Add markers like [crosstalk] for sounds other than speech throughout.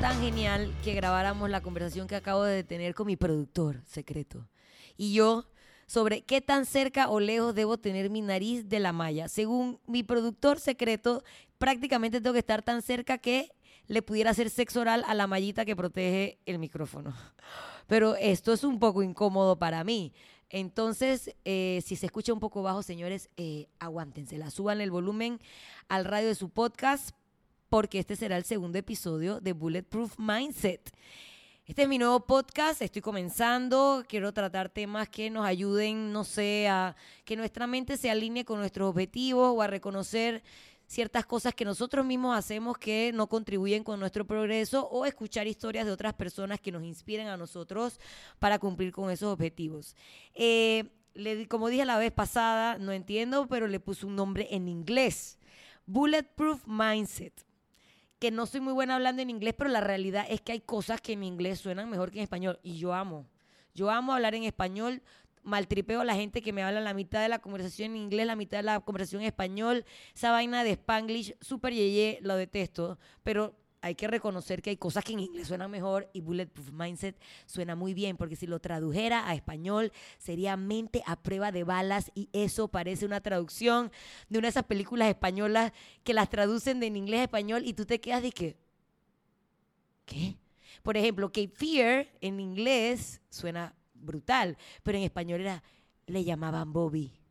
tan genial que grabáramos la conversación que acabo de tener con mi productor secreto. Y yo sobre qué tan cerca o lejos debo tener mi nariz de la malla. Según mi productor secreto, prácticamente tengo que estar tan cerca que le pudiera hacer sexo oral a la mallita que protege el micrófono. Pero esto es un poco incómodo para mí. Entonces, eh, si se escucha un poco bajo, señores, eh, aguántensela. Suban el volumen al radio de su podcast porque este será el segundo episodio de Bulletproof Mindset. Este es mi nuevo podcast, estoy comenzando, quiero tratar temas que nos ayuden, no sé, a que nuestra mente se alinee con nuestros objetivos o a reconocer ciertas cosas que nosotros mismos hacemos que no contribuyen con nuestro progreso o escuchar historias de otras personas que nos inspiren a nosotros para cumplir con esos objetivos. Eh, como dije la vez pasada, no entiendo, pero le puse un nombre en inglés. Bulletproof Mindset. Que no soy muy buena hablando en inglés, pero la realidad es que hay cosas que en inglés suenan mejor que en español. Y yo amo. Yo amo hablar en español maltripeo a la gente que me habla la mitad de la conversación en inglés, la mitad de la conversación en español. Esa vaina de Spanglish, súper yeye, lo detesto. Pero hay que reconocer que hay cosas que en inglés suenan mejor y Bulletproof Mindset suena muy bien, porque si lo tradujera a español sería mente a prueba de balas y eso parece una traducción de una de esas películas españolas que las traducen de en inglés a español y tú te quedas de que, ¿qué? Por ejemplo, Cape Fear en inglés suena brutal, pero en español era, le llamaban Bobby.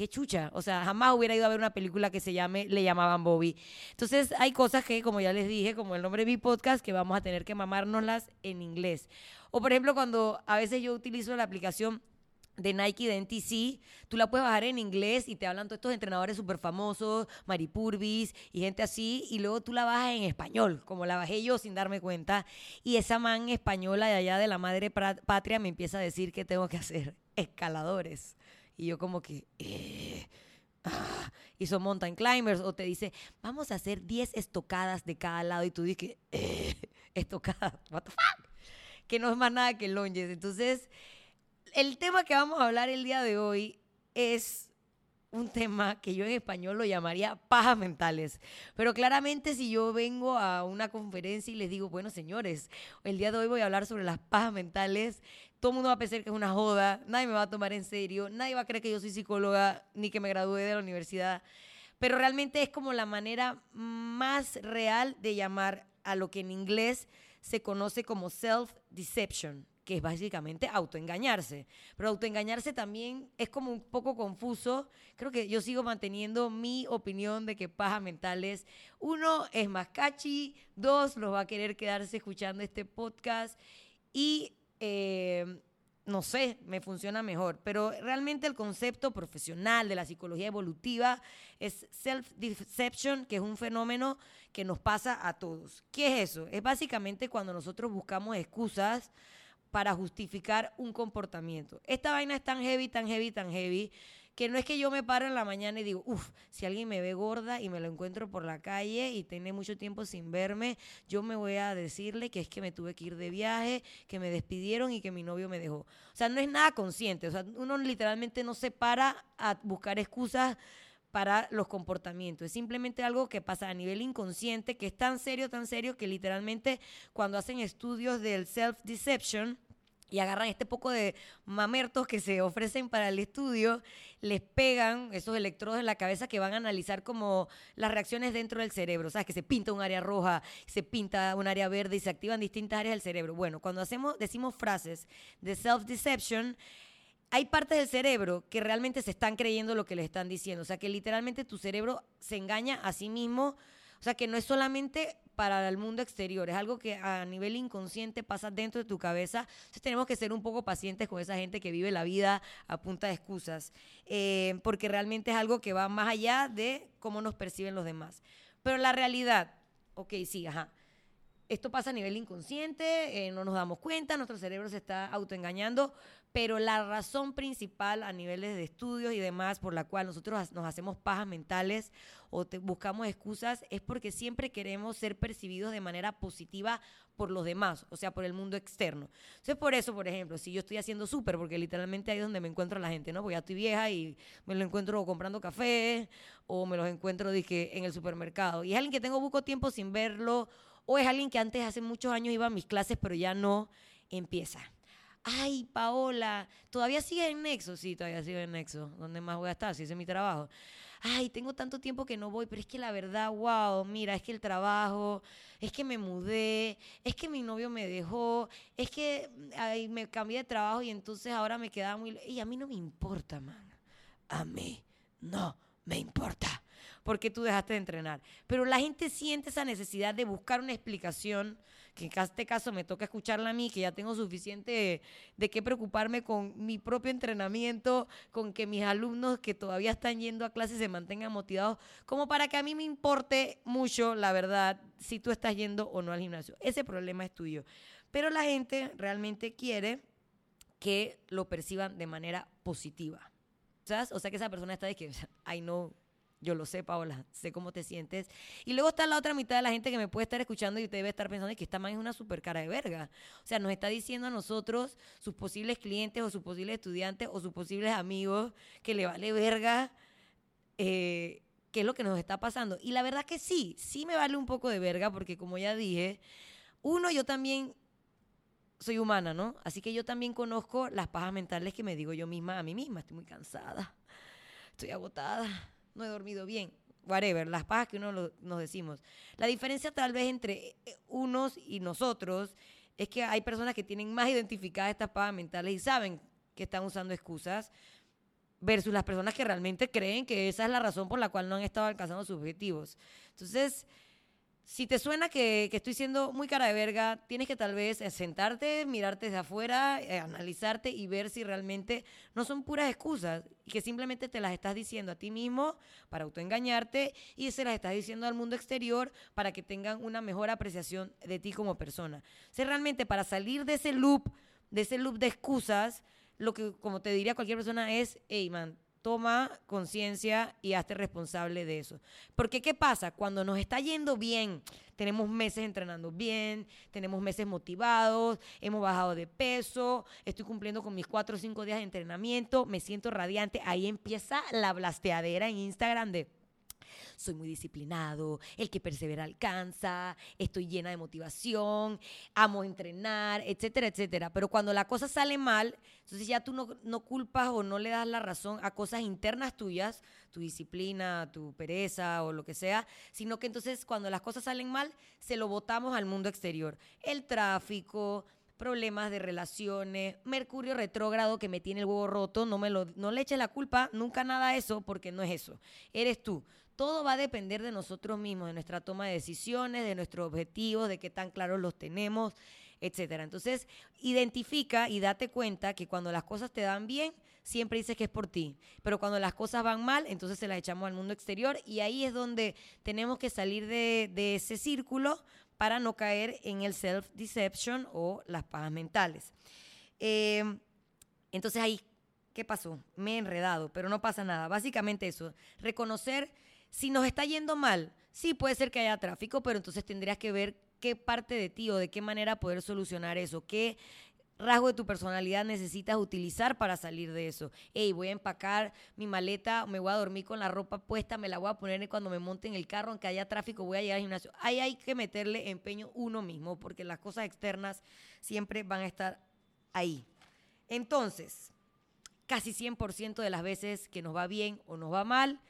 Qué chucha. O sea, jamás hubiera ido a ver una película que se llame Le llamaban Bobby. Entonces, hay cosas que, como ya les dije, como el nombre de mi podcast, que vamos a tener que mamárnoslas en inglés. O, por ejemplo, cuando a veces yo utilizo la aplicación de Nike de NTC, tú la puedes bajar en inglés y te hablan todos estos entrenadores súper famosos, Maripurvis y gente así, y luego tú la bajas en español, como la bajé yo sin darme cuenta, y esa man española de allá de la madre patria me empieza a decir que tengo que hacer [laughs] escaladores. Y yo como que... Eh, ah, y son mountain climbers, o te dice, vamos a hacer 10 estocadas de cada lado, y tú dices, eh, estocadas, what the fuck, que no es más nada que longes. Entonces el tema que vamos a hablar el día de hoy es un tema que yo en español lo llamaría pajas mentales. Pero claramente si yo vengo a una conferencia y les digo, bueno, señores, el día de hoy voy a hablar sobre las pajas mentales, todo el mundo va a pensar que es una joda, nadie me va a tomar en serio, nadie va a creer que yo soy psicóloga ni que me gradué de la universidad. Pero realmente es como la manera más real de llamar a lo que en inglés se conoce como self-deception que es básicamente autoengañarse. Pero autoengañarse también es como un poco confuso. Creo que yo sigo manteniendo mi opinión de que paja mentales, uno, es más catchy, dos, los va a querer quedarse escuchando este podcast y... Eh, no sé, me funciona mejor. Pero realmente el concepto profesional de la psicología evolutiva es self-deception, que es un fenómeno que nos pasa a todos. ¿Qué es eso? Es básicamente cuando nosotros buscamos excusas para justificar un comportamiento. Esta vaina es tan heavy, tan heavy, tan heavy, que no es que yo me paro en la mañana y digo, uff, si alguien me ve gorda y me lo encuentro por la calle y tiene mucho tiempo sin verme, yo me voy a decirle que es que me tuve que ir de viaje, que me despidieron y que mi novio me dejó. O sea, no es nada consciente, o sea, uno literalmente no se para a buscar excusas para los comportamientos. Es simplemente algo que pasa a nivel inconsciente, que es tan serio, tan serio, que literalmente cuando hacen estudios del self-deception, y agarran este poco de mamertos que se ofrecen para el estudio, les pegan esos electrodos en la cabeza que van a analizar como las reacciones dentro del cerebro. ¿Sabes? Que se pinta un área roja, se pinta un área verde y se activan distintas áreas del cerebro. Bueno, cuando hacemos, decimos frases de self-deception, hay partes del cerebro que realmente se están creyendo lo que le están diciendo. O sea, que literalmente tu cerebro se engaña a sí mismo. O sea, que no es solamente para el mundo exterior, es algo que a nivel inconsciente pasa dentro de tu cabeza. Entonces tenemos que ser un poco pacientes con esa gente que vive la vida a punta de excusas, eh, porque realmente es algo que va más allá de cómo nos perciben los demás. Pero la realidad, ok, sí, ajá esto pasa a nivel inconsciente, eh, no nos damos cuenta, nuestro cerebro se está autoengañando, pero la razón principal a niveles de estudios y demás por la cual nosotros nos hacemos pajas mentales o buscamos excusas es porque siempre queremos ser percibidos de manera positiva por los demás, o sea, por el mundo externo. Entonces, por eso, por ejemplo, si yo estoy haciendo súper, porque literalmente ahí es donde me encuentro la gente, ¿no? Porque ya estoy vieja y me lo encuentro comprando café o me los encuentro dije, en el supermercado. Y es alguien que tengo poco tiempo sin verlo O es alguien que antes, hace muchos años, iba a mis clases, pero ya no empieza. Ay, Paola, ¿todavía sigue en Nexo? Sí, todavía sigue en Nexo. ¿Dónde más voy a estar? Si ese es mi trabajo. Ay, tengo tanto tiempo que no voy, pero es que la verdad, wow, mira, es que el trabajo, es que me mudé, es que mi novio me dejó, es que ay, me cambié de trabajo y entonces ahora me quedaba muy... Y a mí no me importa, man. A mí no me importa porque tú dejaste de entrenar. Pero la gente siente esa necesidad de buscar una explicación que en este caso me toca escucharla a mí, que ya tengo suficiente de, qué preocuparme con mi propio entrenamiento, con que mis alumnos que todavía están yendo a clases se mantengan motivados, como para que a mí me importe mucho, la verdad, si tú estás yendo o no al gimnasio. Ese problema es tuyo. Pero la gente realmente quiere que lo perciban de manera positiva. O sea que esa persona está de que, I know yo lo sé, Paola, sé cómo te sientes. Y luego está la otra mitad de la gente que me puede estar escuchando y usted debe estar pensando que esta man es una super cara de verga. O sea, nos está diciendo a nosotros, sus posibles clientes o sus posibles estudiantes o sus posibles amigos, que le vale verga eh, qué es lo que nos está pasando. Y la verdad que sí, sí me vale un poco de verga porque como ya dije, uno, yo también soy humana, ¿no? Así que yo también conozco las pajas mentales que me digo yo misma a mí misma. Estoy muy cansada, estoy agotada no he dormido bien, whatever, las pajas que uno nos decimos. La diferencia tal vez entre eh, unos y nosotros es que hay personas que tienen más identificadas estas pajas mentales y saben que están usando excusas versus las personas que realmente creen que esa es la razón por la cual no han estado alcanzando sus objetivos. Entonces, si te suena que, estoy siendo muy cara de verga, tienes que tal vez sentarte, mirarte desde afuera, eh, analizarte y ver si realmente no son puras excusas y que simplemente te las estás diciendo a ti mismo para autoengañarte y se las estás diciendo al mundo exterior para que tengan una mejor apreciación de ti como persona. O realmente para salir de ese loop, de ese loop de excusas, lo que, como te diría cualquier persona, es, hey man, toma conciencia y hazte responsable de eso. Porque ¿qué pasa? Cuando nos está yendo bien, tenemos meses entrenando bien, tenemos meses motivados, hemos bajado de peso, estoy cumpliendo con mis cuatro o cinco días de entrenamiento, me siento radiante, ahí empieza la blasteadera en Instagram de soy muy disciplinado, el que persevera alcanza, estoy llena de motivación, amo entrenar, etcétera, etcétera. Pero cuando la cosa sale mal, entonces ya tú no, no culpas o no le das la razón a cosas internas tuyas, tu disciplina, tu pereza o lo que sea, sino que entonces cuando las cosas salen mal, se lo botamos al mundo exterior. El tráfico, problemas de relaciones, Mercurio retrógrado que me tiene el huevo roto, no, me lo, no le eches la culpa, nunca nada a eso, porque no es eso. Eres tú. Todo va a depender de nosotros mismos, de nuestra toma de decisiones, de nuestros objetivos, de qué tan claros los tenemos, etcétera. Entonces, identifica y date cuenta que cuando las cosas te dan bien, siempre dices que es por ti. Pero cuando las cosas van mal, entonces se las echamos al mundo exterior y ahí es donde tenemos que salir de, ese círculo para no caer en el self-deception o las pajas mentales. Eh, entonces ahí, ¿qué pasó? Me he enredado, pero no pasa nada. Básicamente eso, reconocer si nos está yendo mal. Sí, puede ser que haya tráfico, pero entonces tendrías que ver qué parte de ti o de qué manera poder solucionar eso, qué rasgo de tu personalidad necesitas utilizar para salir de eso. Hey, voy a empacar mi maleta, me voy a dormir con la ropa puesta, me la voy a poner cuando me monte en el carro, aunque haya tráfico, voy a llegar al gimnasio. Ahí hay que meterle empeño uno mismo, porque las cosas externas siempre van a estar ahí. Entonces, casi 100% de las veces que nos va bien o nos va mal,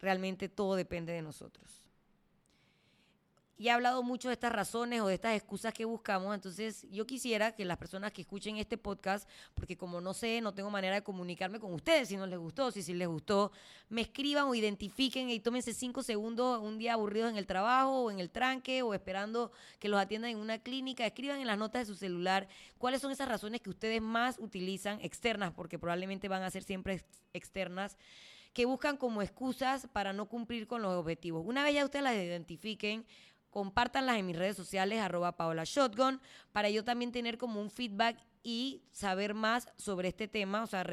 realmente todo depende de nosotros y he hablado mucho de estas razones o de estas excusas que buscamos. Entonces, yo quisiera que las personas que escuchen este podcast, porque como no sé, no tengo manera de comunicarme con ustedes si no les gustó, si sí les gustó, me escriban o identifiquen y tómense cinco segundos un día aburridos en el trabajo o en el tranque o esperando que los atiendan en una clínica. Escriban en las notas de su celular cuáles son esas razones que ustedes más utilizan externas, porque probablemente van a ser siempre externas que buscan como excusas para no cumplir con los objetivos. Una vez ya ustedes las identifiquen, compártanlas en mis redes sociales, arroba Paola Shotgun, para yo también tener como un feedback y saber más sobre este tema, o sea,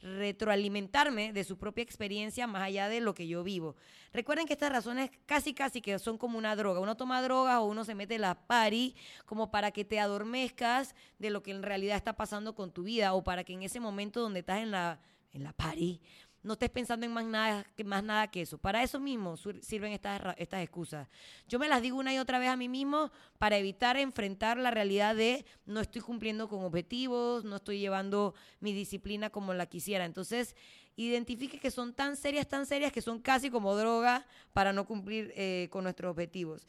retroalimentarme de su propia experiencia más allá de lo que yo vivo. Recuerden que estas razones casi casi que son como una droga. Uno toma droga o uno se mete la pari como para que te adormezcas de lo que en realidad está pasando con tu vida o para que en ese momento donde estás en la en la pari No estés pensando en más nada, más nada que eso. Para eso mismo sirven estas, estas excusas. Yo me las digo una y otra vez a mí mismo para evitar enfrentar la realidad de no estoy cumpliendo con objetivos, no estoy llevando mi disciplina como la quisiera. Entonces, identifique que son tan serias, tan serias que son casi como droga para no cumplir eh, con nuestros objetivos.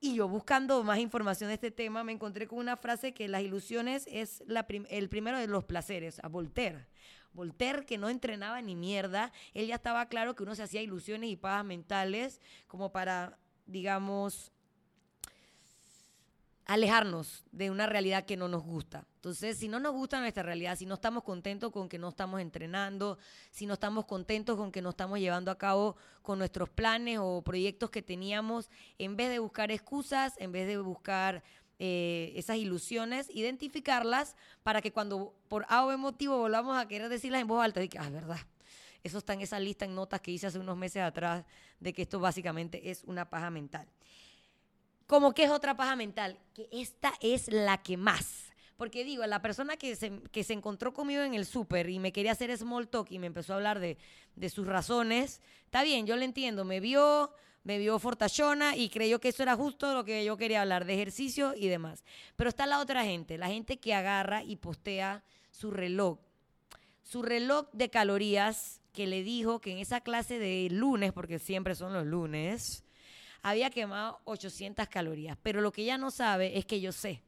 Y yo buscando más información de este tema me encontré con una frase que las ilusiones es el primero de los placeres, a Voltaire. Voltaire, que no entrenaba ni mierda, él ya estaba claro que uno se hacía ilusiones y pajas mentales como para, digamos, alejarnos de una realidad que no nos gusta. Entonces, si no nos gusta nuestra realidad, si no estamos contentos con que no estamos entrenando, si no estamos contentos con que no estamos llevando a cabo con nuestros planes o proyectos que teníamos, en vez de buscar excusas, en vez de buscar eh, esas ilusiones, identificarlas para que cuando por A o B motivo volvamos a querer decirlas en voz alta, de que, ah, verdad, eso está en esa lista en notas que hice hace unos meses atrás de que esto básicamente es una paja mental. Como que es otra paja mental, que esta es la que más. Porque digo, la persona que se, que se encontró conmigo en el súper y me quería hacer small talk y me empezó a hablar de, de sus razones, está bien, yo le entiendo, me vio, me vio fortachona y creyó que eso era justo lo que yo quería hablar, de ejercicio y demás. Pero está la otra gente, la gente que agarra y postea su reloj. Su reloj de calorías que le dijo que en esa clase de lunes, porque siempre son los lunes, había quemado 800 calorías. Pero lo que ella no sabe es que yo sé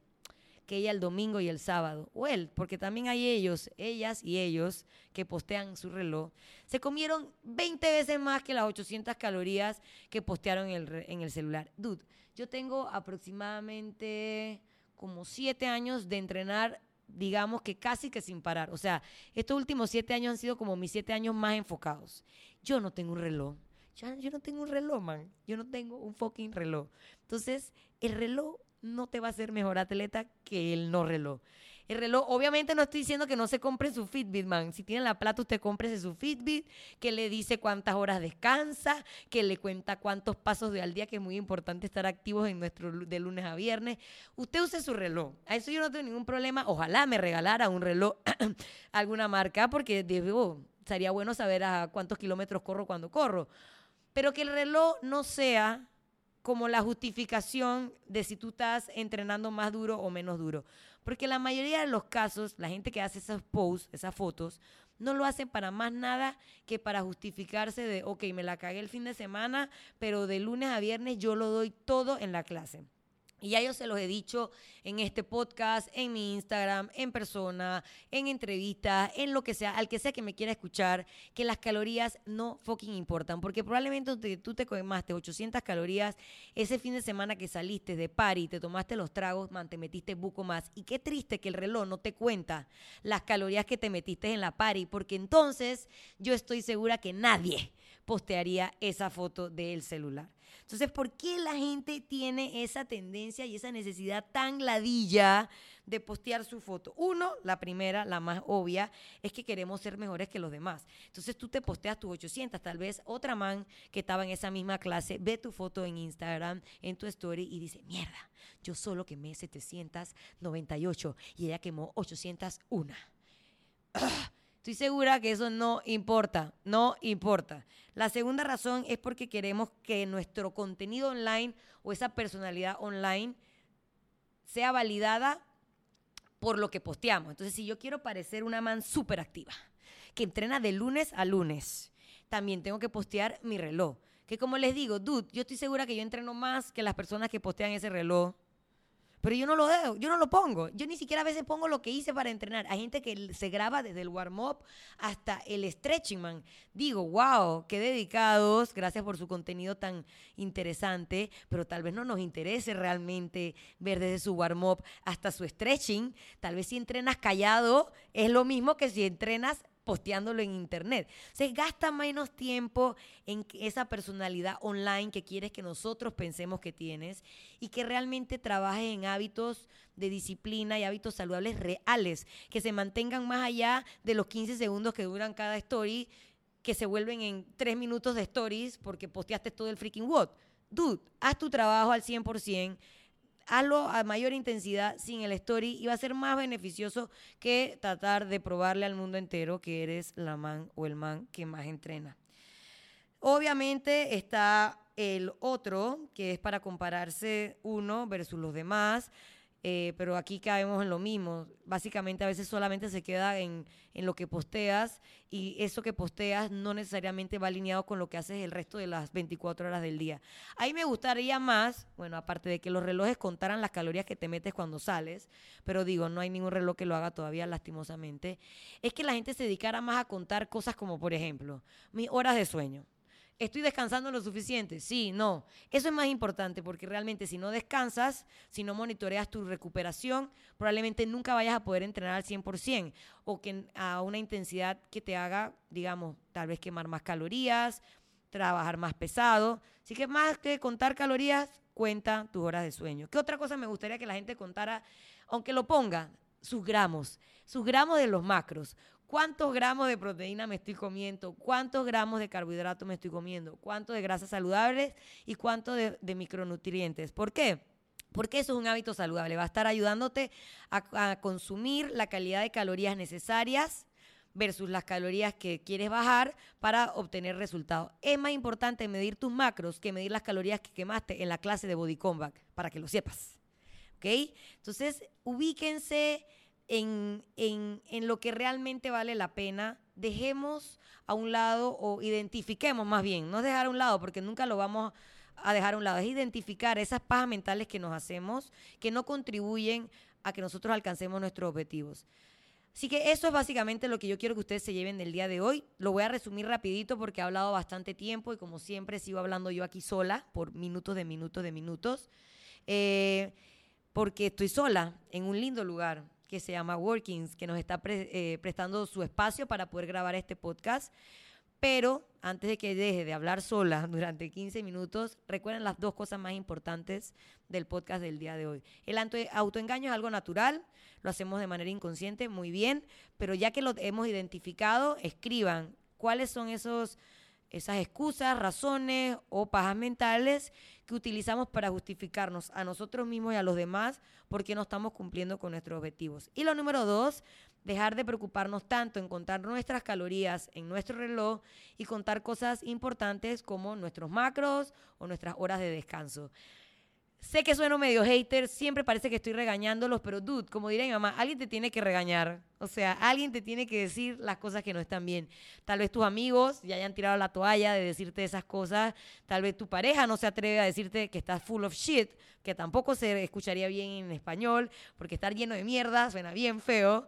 que ella el domingo y el sábado, o él, porque también hay ellos, ellas y ellos que postean su reloj, se comieron 20 veces más que las 800 calorías que postearon en el, en el celular. Dude, yo tengo aproximadamente como 7 años de entrenar digamos que casi que sin parar. O sea, estos últimos siete años han sido como mis siete años más enfocados. Yo no tengo un reloj. Yo no tengo un reloj, man. Yo no tengo un fucking reloj. Entonces, el reloj no te va a hacer mejor atleta que el no reloj. El reloj, obviamente no estoy diciendo que no se compre su Fitbit, man. Si tiene la plata, usted cómprese su Fitbit, que le dice cuántas horas descansa, que le cuenta cuántos pasos de al día, que es muy importante estar activos en nuestro de lunes a viernes. Usted use su reloj. A eso yo no tengo ningún problema. Ojalá me regalara un reloj [clears throat] alguna marca, porque debo, sería bueno saber a cuántos kilómetros corro cuando corro. Pero que el reloj no sea como la justificación de si tú estás entrenando más duro o menos duro. Porque la mayoría de los casos, la gente que hace esos posts, esas fotos, no lo hacen para más nada que para justificarse de, ok, me la cagué el fin de semana, pero de lunes a viernes yo lo doy todo en la clase. Y ya yo se los he dicho en este podcast, en mi Instagram, en persona, en entrevistas, en lo que sea, al que sea que me quiera escuchar, que las calorías no fucking importan. Porque probablemente te- tú te quemaste 800 calorías ese fin de semana que saliste de party, te tomaste los tragos, man, te metiste buco más. Y qué triste que el reloj no te cuenta las calorías que te metiste en la party, porque entonces yo estoy segura que nadie postearía esa foto del celular. Entonces, ¿por qué la gente tiene esa tendencia y esa necesidad tan ladilla de postear su foto? Uno, la primera, la más obvia, es que queremos ser mejores que los demás. Entonces, tú te posteas tus 800, tal vez otra man que estaba en esa misma clase ve tu foto en Instagram, en tu story y dice, mierda, yo solo quemé 798 y ella quemó 801. [clears throat] Estoy segura que eso no importa, no importa. La segunda razón es porque queremos que nuestro contenido online o esa personalidad online sea validada por lo que posteamos. Entonces, si yo quiero parecer una man súper activa, que entrena de lunes a lunes, también tengo que postear mi reloj. Que como les digo, dude, yo estoy segura que yo entreno más que las personas que postean ese reloj. Pero yo no lo dejo, yo no lo pongo. Yo ni siquiera a veces pongo lo que hice para entrenar. Hay gente que se graba desde el warm-up hasta el stretching, man. Digo, wow, qué dedicados, gracias por su contenido tan interesante, pero tal vez no nos interese realmente ver desde su warm-up hasta su stretching. Tal vez si entrenas callado es lo mismo que si entrenas posteándolo en internet. Se gasta menos tiempo en esa personalidad online que quieres que nosotros pensemos que tienes y que realmente trabajes en hábitos de disciplina y hábitos saludables reales, que se mantengan más allá de los 15 segundos que duran cada story, que se vuelven en 3 minutos de stories porque posteaste todo el freaking what. Dude, haz tu trabajo al 100%, hazlo a mayor intensidad sin el story y va a ser más beneficioso que tratar de probarle al mundo entero que eres la man o el man que más entrena. Obviamente está el otro, que es para compararse uno versus los demás. Eh, pero aquí caemos en lo mismo. Básicamente a veces solamente se queda en, en, lo que posteas y eso que posteas no necesariamente va alineado con lo que haces el resto de las 24 horas del día. Ahí me gustaría más, bueno, aparte de que los relojes contaran las calorías que te metes cuando sales, pero digo, no hay ningún reloj que lo haga todavía lastimosamente, es que la gente se dedicara más a contar cosas como, por ejemplo, mis horas de sueño. ¿Estoy descansando lo suficiente? Sí, no. Eso es más importante porque realmente si no descansas, si no monitoreas tu recuperación, probablemente nunca vayas a poder entrenar al 100% o que a una intensidad que te haga, digamos, tal vez quemar más calorías, trabajar más pesado. Así que más que contar calorías, cuenta tus horas de sueño. ¿Qué otra cosa me gustaría que la gente contara, aunque lo ponga? Sus gramos, sus gramos de los macros cuántos gramos de proteína me estoy comiendo, cuántos gramos de carbohidratos me estoy comiendo, cuánto de grasas saludables y cuánto de, micronutrientes. ¿Por qué? Porque eso es un hábito saludable. Va a estar ayudándote a, consumir la calidad de calorías necesarias versus las calorías que quieres bajar para obtener resultados. Es más importante medir tus macros que medir las calorías que quemaste en la clase de Body Combat, para que lo sepas. ¿Ok? Entonces, ubíquense en, en, lo que realmente vale la pena, dejemos a un lado o identifiquemos más bien, no dejar a un lado porque nunca lo vamos a dejar a un lado, es identificar esas pajas mentales que nos hacemos que no contribuyen a que nosotros alcancemos nuestros objetivos. Así que eso es básicamente lo que yo quiero que ustedes se lleven del día de hoy. Lo voy a resumir rapidito porque he hablado bastante tiempo y como siempre sigo hablando yo aquí sola por minutos de minutos de minutos. Eh, porque estoy sola en un lindo lugar que se llama Workings, que nos está eh, prestando su espacio para poder grabar este podcast. Pero antes de que deje de hablar sola [laughs] durante 15 minutos, recuerden las dos cosas más importantes del podcast del día de hoy. El autoengaño es algo natural, lo hacemos de manera inconsciente, muy bien, pero ya que lo hemos identificado, escriban cuáles son esos esas excusas, razones o pajas mentales que utilizamos para justificarnos a nosotros mismos y a los demás porque no estamos cumpliendo con nuestros objetivos. Y lo número dos, dejar de preocuparnos tanto en contar nuestras calorías en nuestro reloj y contar cosas importantes como nuestros macros o nuestras horas de descanso. Sé que sueno medio hater, siempre parece que estoy regañándolos, pero dude, como diré mi mamá, alguien te tiene que regañar. O sea, alguien te tiene que decir las cosas que no están bien. Tal vez tus amigos ya hayan tirado la toalla de decirte esas cosas. Tal vez tu pareja no se atreve a decirte que estás full of shit, que tampoco se escucharía bien en español, porque estar lleno de mierda suena bien feo.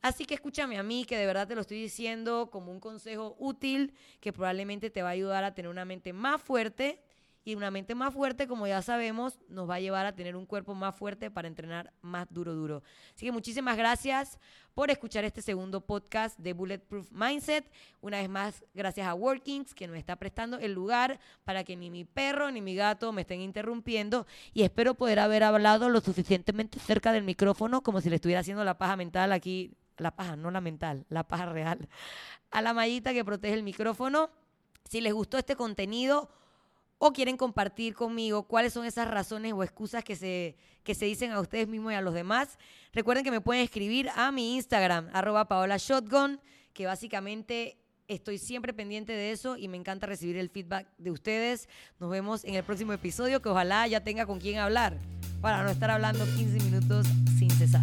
Así que escúchame a mí, que de verdad te lo estoy diciendo como un consejo útil que probablemente te va a ayudar a tener una mente más fuerte y una mente más fuerte, como ya sabemos, nos va a llevar a tener un cuerpo más fuerte para entrenar más duro, duro. Así que muchísimas gracias por escuchar este segundo podcast de Bulletproof Mindset. Una vez más, gracias a Workings, que nos está prestando el lugar para que ni mi perro ni mi gato me estén interrumpiendo. Y espero poder haber hablado lo suficientemente cerca del micrófono, como si le estuviera haciendo la paja mental aquí. La paja, no la mental, la paja real. A la mallita que protege el micrófono. Si les gustó este contenido, o quieren compartir conmigo cuáles son esas razones o excusas que se, que se dicen a ustedes mismos y a los demás, recuerden que me pueden escribir a mi Instagram, arroba Paola Shotgun, que básicamente estoy siempre pendiente de eso y me encanta recibir el feedback de ustedes. Nos vemos en el próximo episodio, que ojalá ya tenga con quién hablar, para no estar hablando 15 minutos sin cesar.